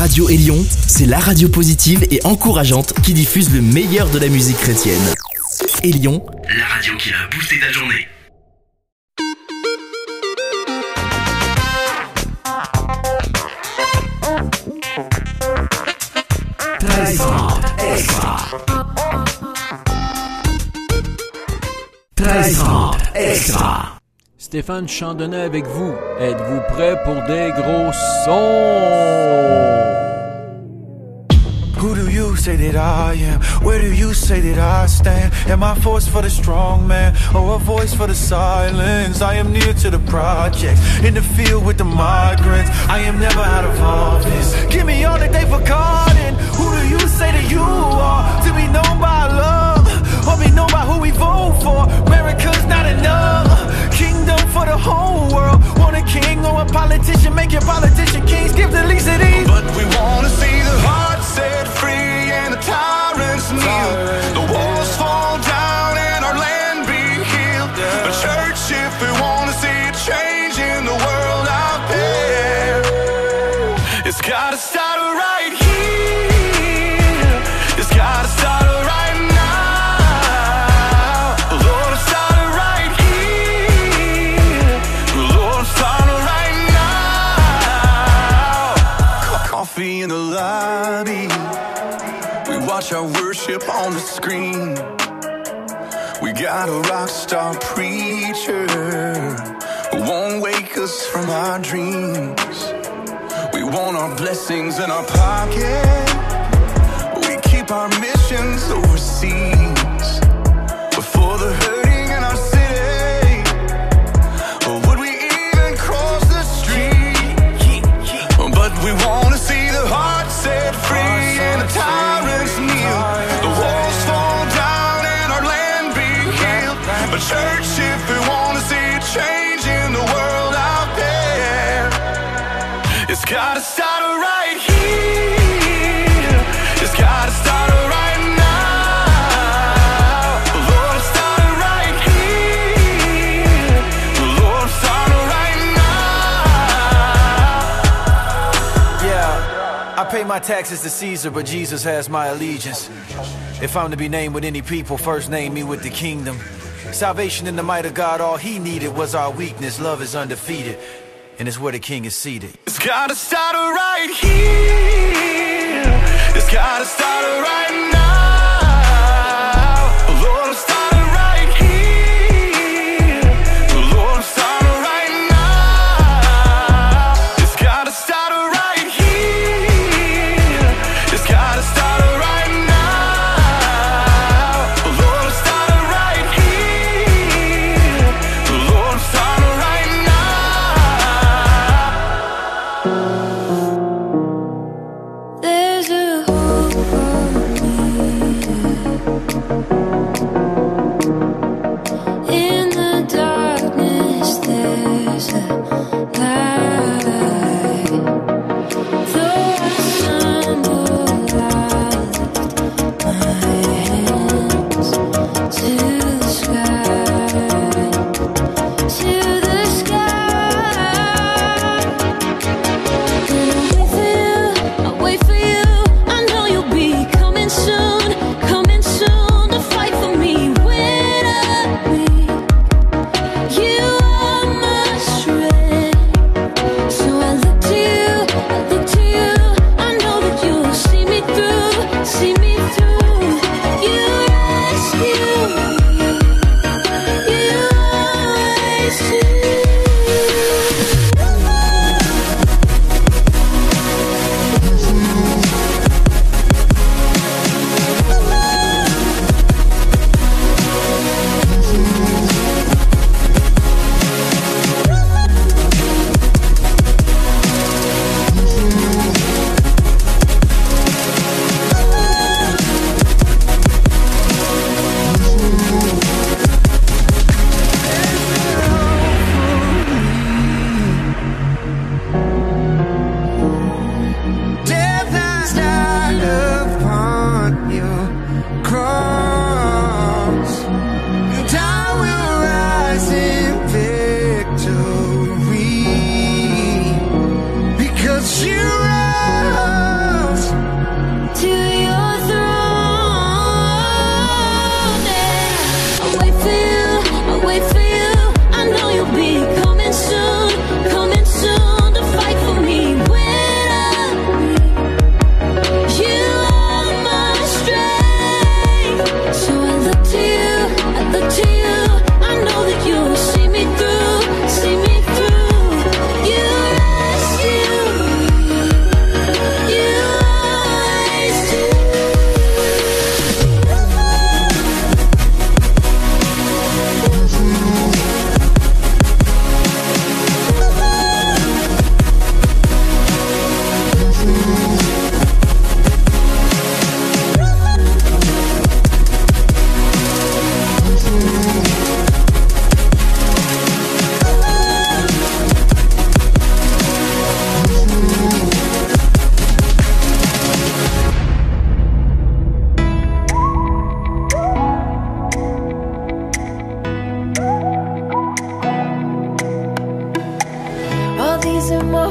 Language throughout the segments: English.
Radio Élion, c'est la radio positive et encourageante qui diffuse le meilleur de la musique chrétienne. Élion, la radio qui a boosté ta journée. extra. 13 extra. Stéphane Chandonnet avec vous. Êtes-vous prêt pour des gros sons? Who do you say that I am? Where do you say that I stand? Am I force for the strong man or a voice for the silence? I am near to the projects, in the field with the migrants. I am never out of office. Give me all that they forgotten. Who do you say that you are? To be known by love or be known by who we vote for? America's not enough. Kingdom for the whole world. Want a king or a politician? Make your politician kings. Give the least of these. But we wanna screen. We got a rock star preacher who won't wake us from our dreams. We want our blessings in our pocket. We keep our missions overseas. But for the hurting my taxes to Caesar, but Jesus has my allegiance. If I'm to be named with any people, first name me with the kingdom. Salvation in the might of God, all he needed was our weakness. Love is undefeated, and it's where the king is seated. It's gotta start right here. It's gotta start right now.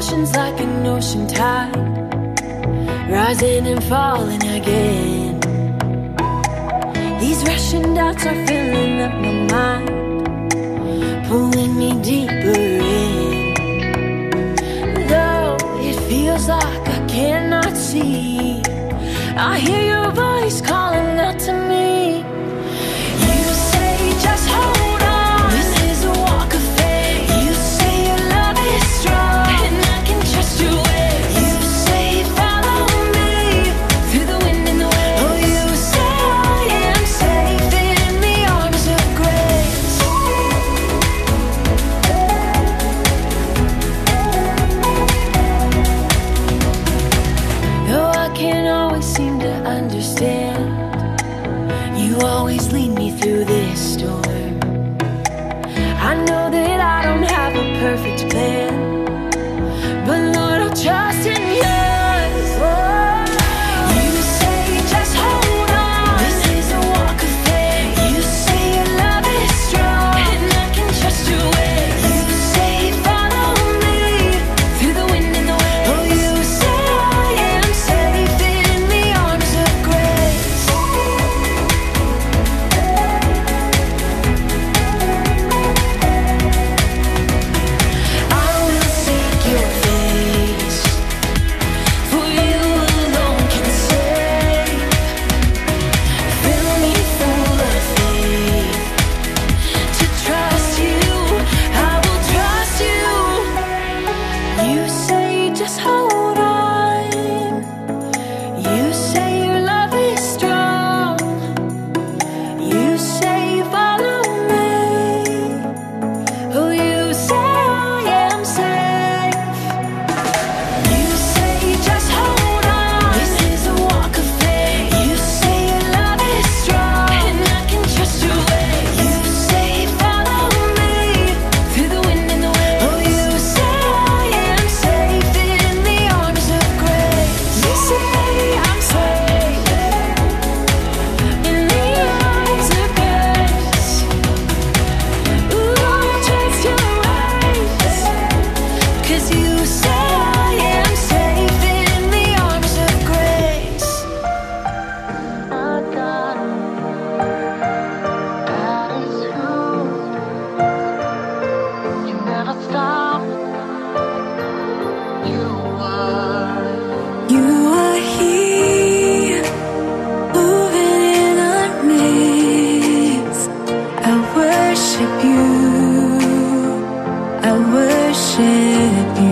emotions like an ocean tide, rising and falling again. These rushing doubts are filling up my mind, pulling me deeper in. Though it feels like I cannot see, I hear your voice calling out to me. ciebie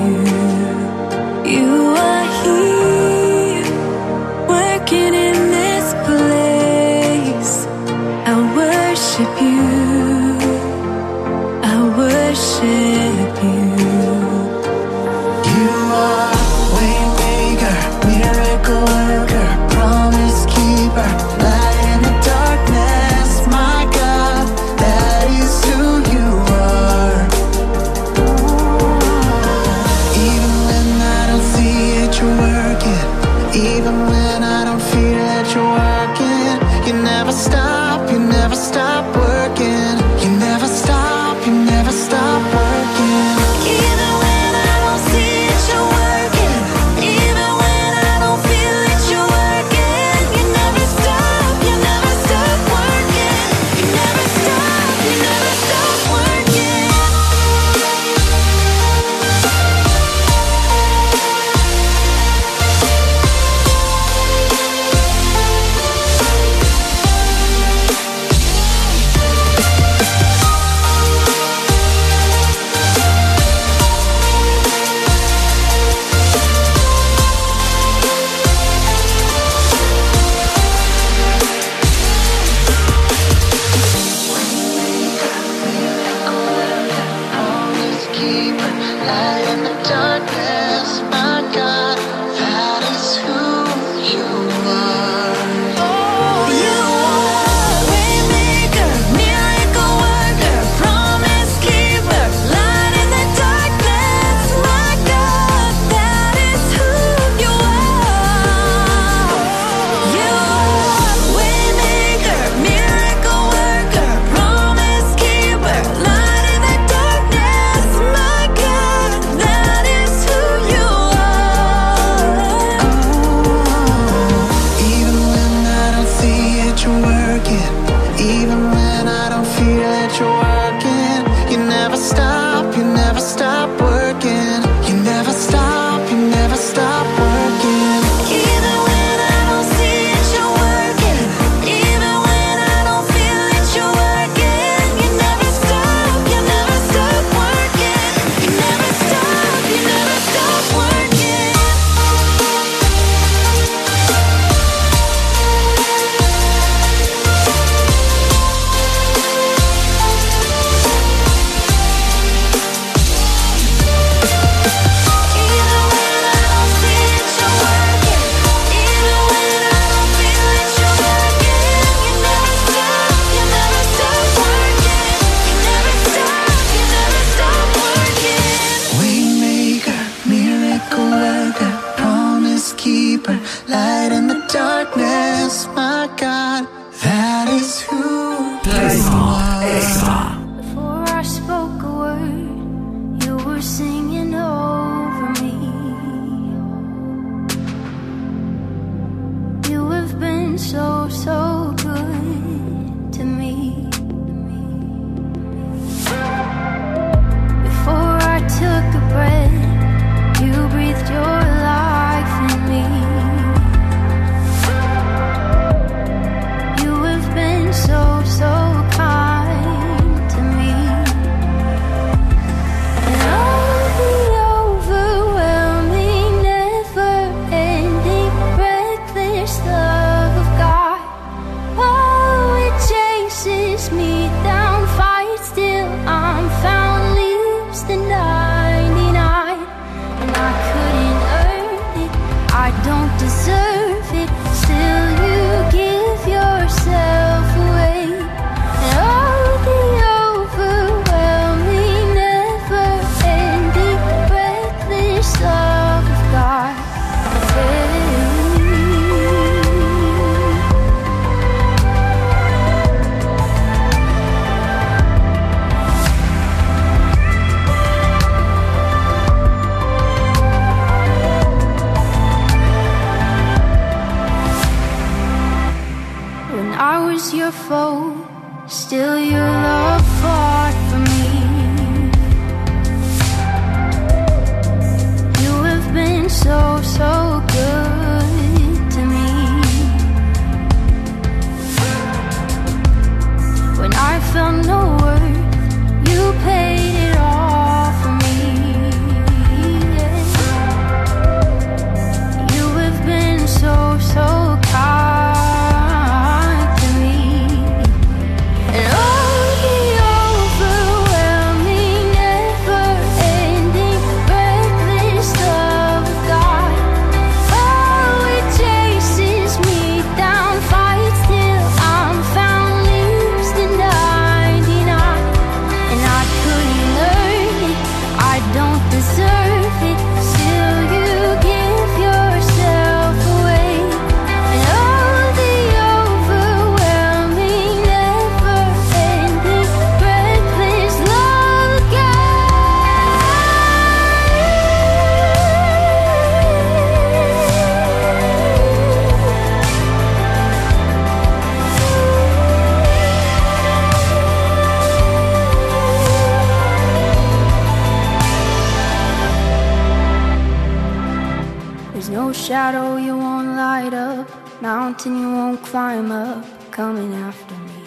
mountain you won't climb up coming after me.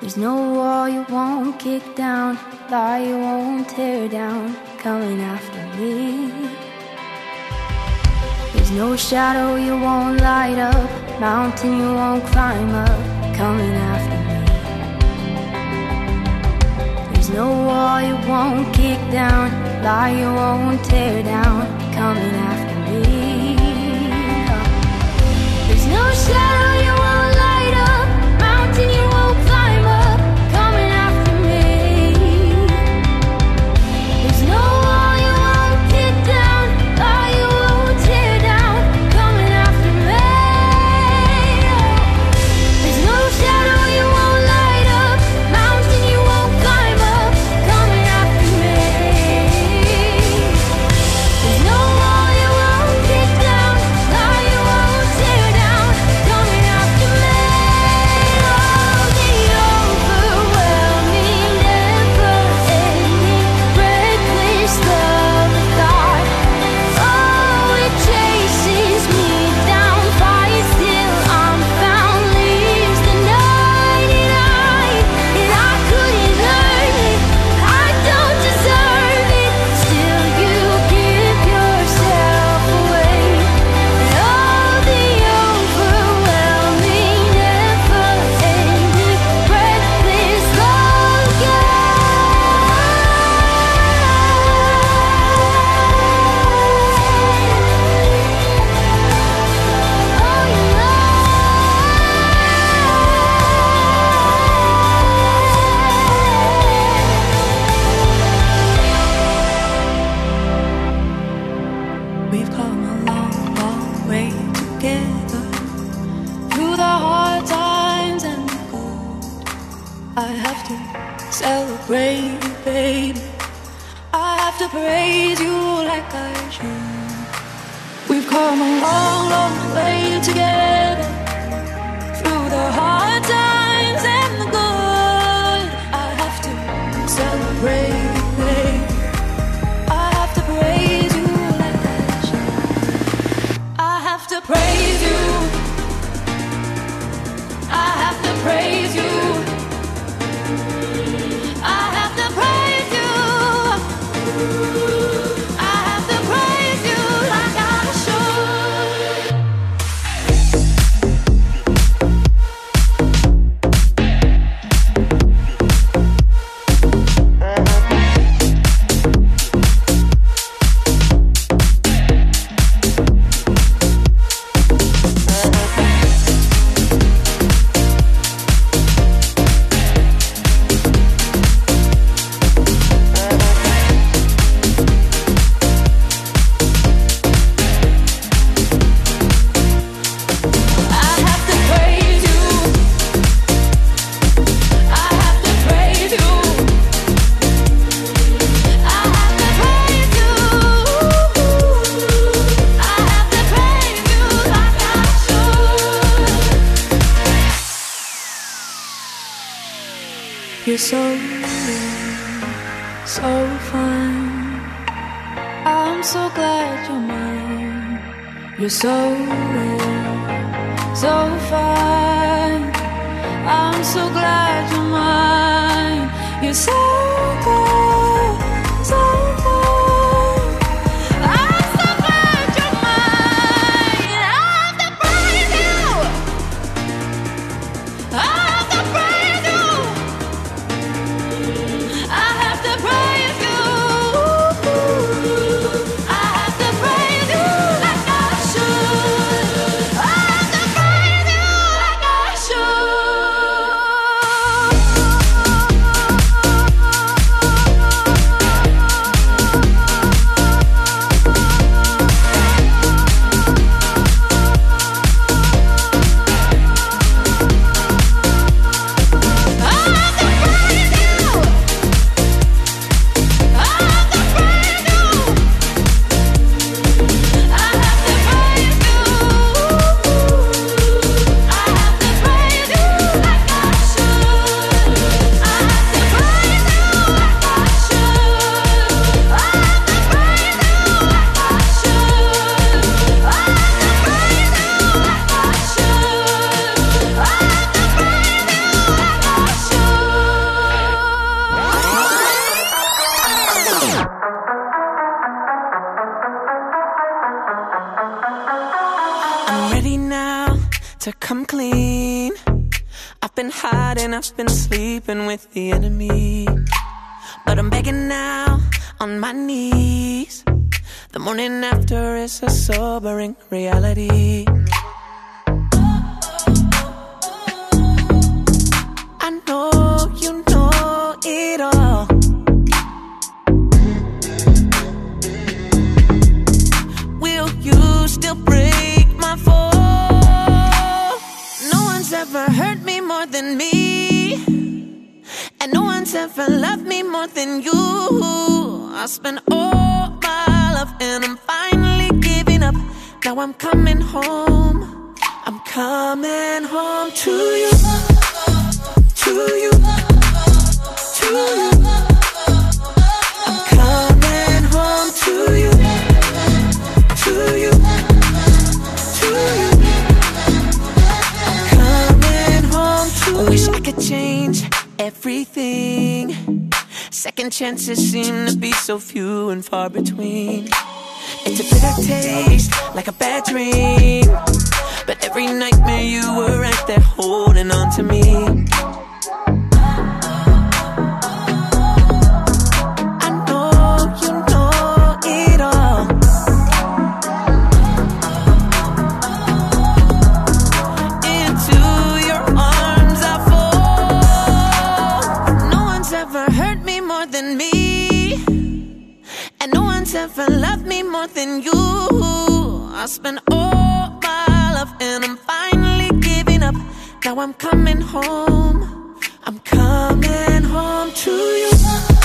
There's no wall you won't kick down, lie you won't tear down coming after me. There's no shadow you won't light up, mountain you won't climb up coming after me. There's no wall you won't kick down, lie you won't tear down coming after me shadow you Baby, baby, I have to praise you like I should. We've come a long, long way together through the heart. I've been sleeping with the enemy. But I'm begging now on my knees. The morning after is a sobering reality. I know you know it all. Will you still break my fall? No one's ever hurt me more than me. And no one's ever loved me more than you. I spent all my love and I'm finally giving up. Now I'm coming home. I'm coming home to you. To you. Chances seem to be so few and far between. It's a bitter taste, like a bad dream. But every nightmare you were right there holding on to me. Ever loved me more than you. I spent all my love and I'm finally giving up. Now I'm coming home. I'm coming home to you.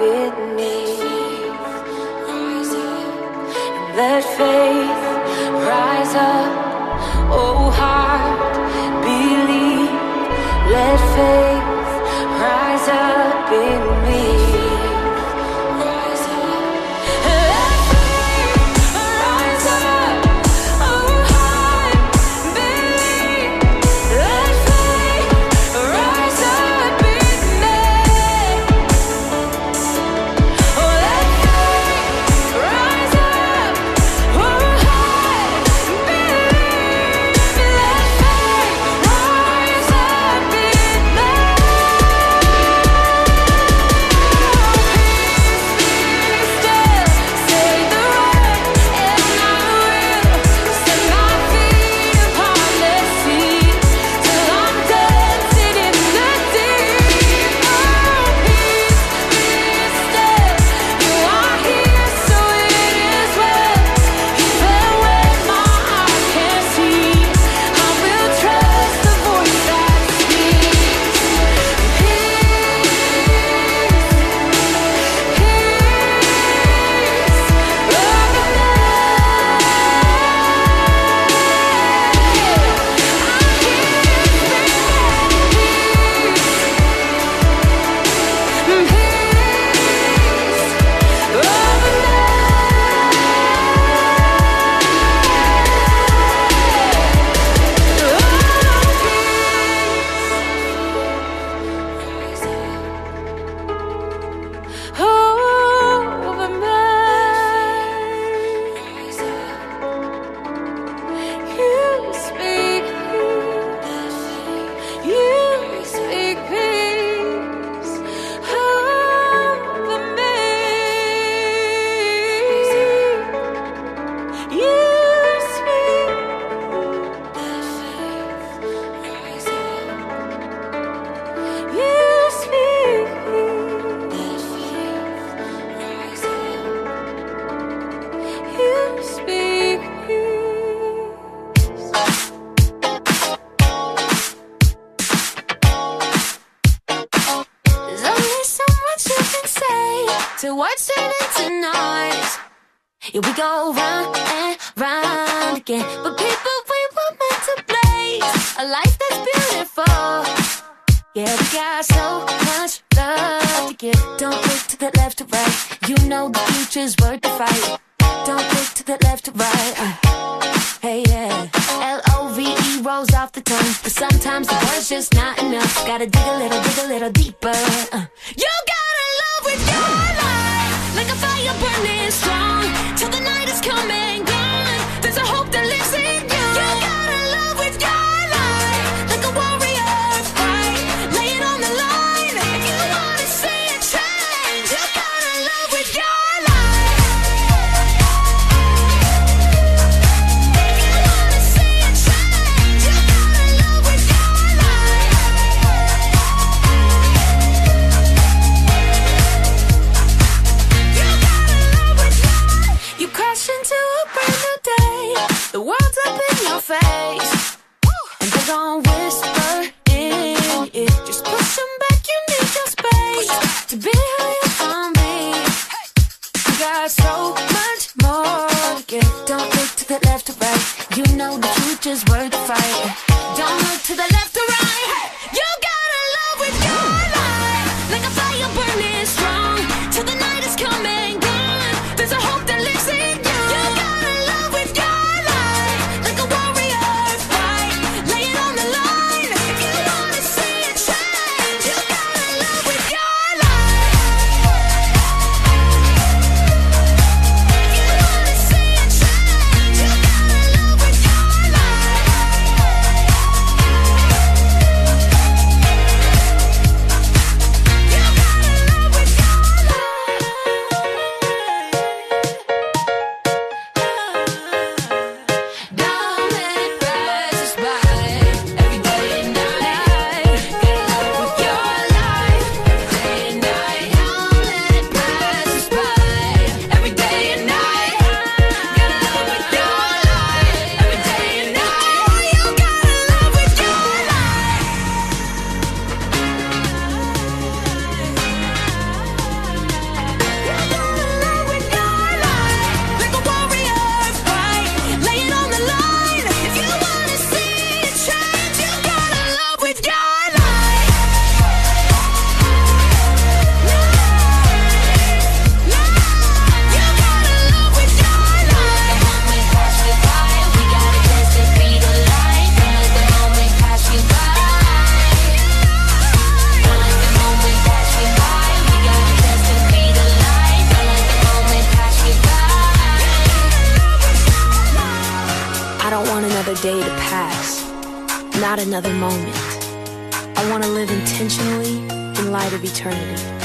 me. Let faith rise up, oh heart, believe. Let faith rise up in me. another moment. I want to live intentionally in light of eternity.